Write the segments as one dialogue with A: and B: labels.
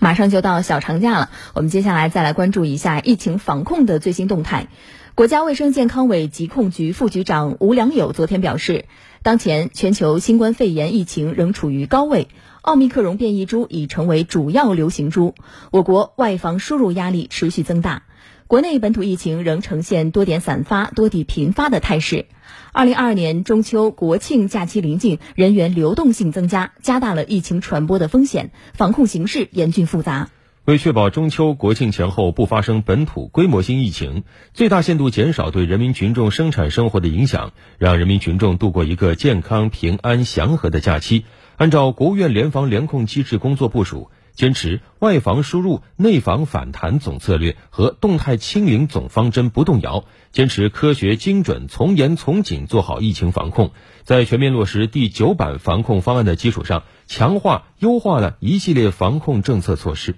A: 马上就到小长假了，我们接下来再来关注一下疫情防控的最新动态。国家卫生健康委疾控局副局长吴良友昨天表示，当前全球新冠肺炎疫情仍处于高位，奥密克戎变异株已成为主要流行株，我国外防输入压力持续增大。国内本土疫情仍呈现多点散发、多地频发的态势。二零二二年中秋国庆假期临近，人员流动性增加，加大了疫情传播的风险，防控形势严峻复杂。
B: 为确保中秋国庆前后不发生本土规模性疫情，最大限度减少对人民群众生产生活的影响，让人民群众度过一个健康、平安、祥和的假期，按照国务院联防联控机制工作部署。坚持外防输入、内防反弹总策略和动态清零总方针不动摇，坚持科学精准、从严从紧做好疫情防控。在全面落实第九版防控方案的基础上，强化优化了一系列防控政策措施。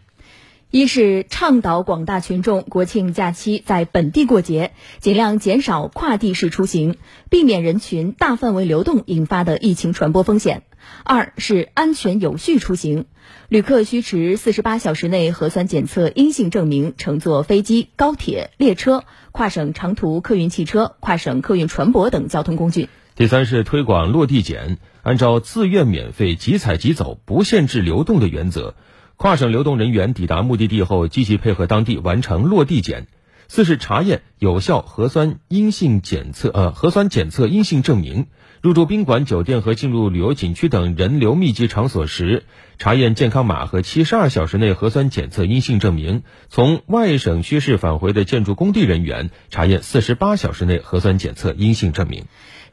A: 一是倡导广大群众国庆假期在本地过节，尽量减少跨地市出行，避免人群大范围流动引发的疫情传播风险；二是安全有序出行，旅客需持四十八小时内核酸检测阴性证明乘坐飞机、高铁、列车、跨省长途客运汽车、跨省客运船舶等交通工具；
B: 第三是推广落地检，按照自愿免费、即采即走、不限制流动的原则。跨省流动人员抵达目的地后，积极配合当地完成落地检。四是查验有效核酸阴性检测，呃，核酸检测阴性证明。入住宾馆、酒店和进入旅游景区等人流密集场所时，查验健康码和七十二小时内核酸检测阴性证明。从外省区市返回的建筑工地人员，查验四十八小时内核酸检测阴性证明。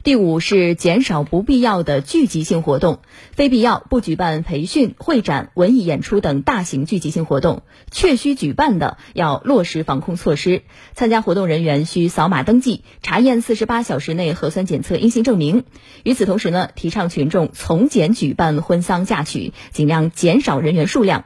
A: 第五是减少不必要的聚集性活动，非必要不举办培训、会展、文艺演出等大型聚集性活动。确需举办的，要落实防控措施。参加活动人员需扫码登记，查验四十八小时内核酸检测阴性证明。与此同时呢，提倡群众从简举办婚丧嫁娶，尽量减少人员数量。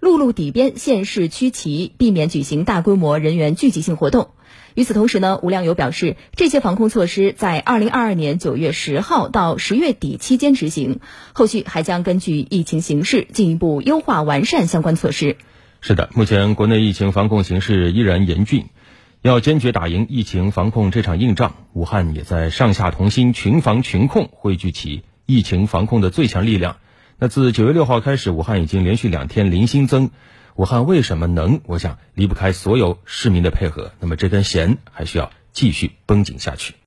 A: 陆路底边县市区旗，避免举行大规模人员聚集性活动。与此同时呢，吴良友表示，这些防控措施在二零二二年九月十号到十月底期间执行，后续还将根据疫情形势进一步优化完善相关措施。
B: 是的，目前国内疫情防控形势依然严峻，要坚决打赢疫情防控这场硬仗，武汉也在上下同心、群防群控，汇聚起疫情防控的最强力量。那自九月六号开始，武汉已经连续两天零新增。武汉为什么能？我想离不开所有市民的配合。那么这根弦还需要继续绷紧下去。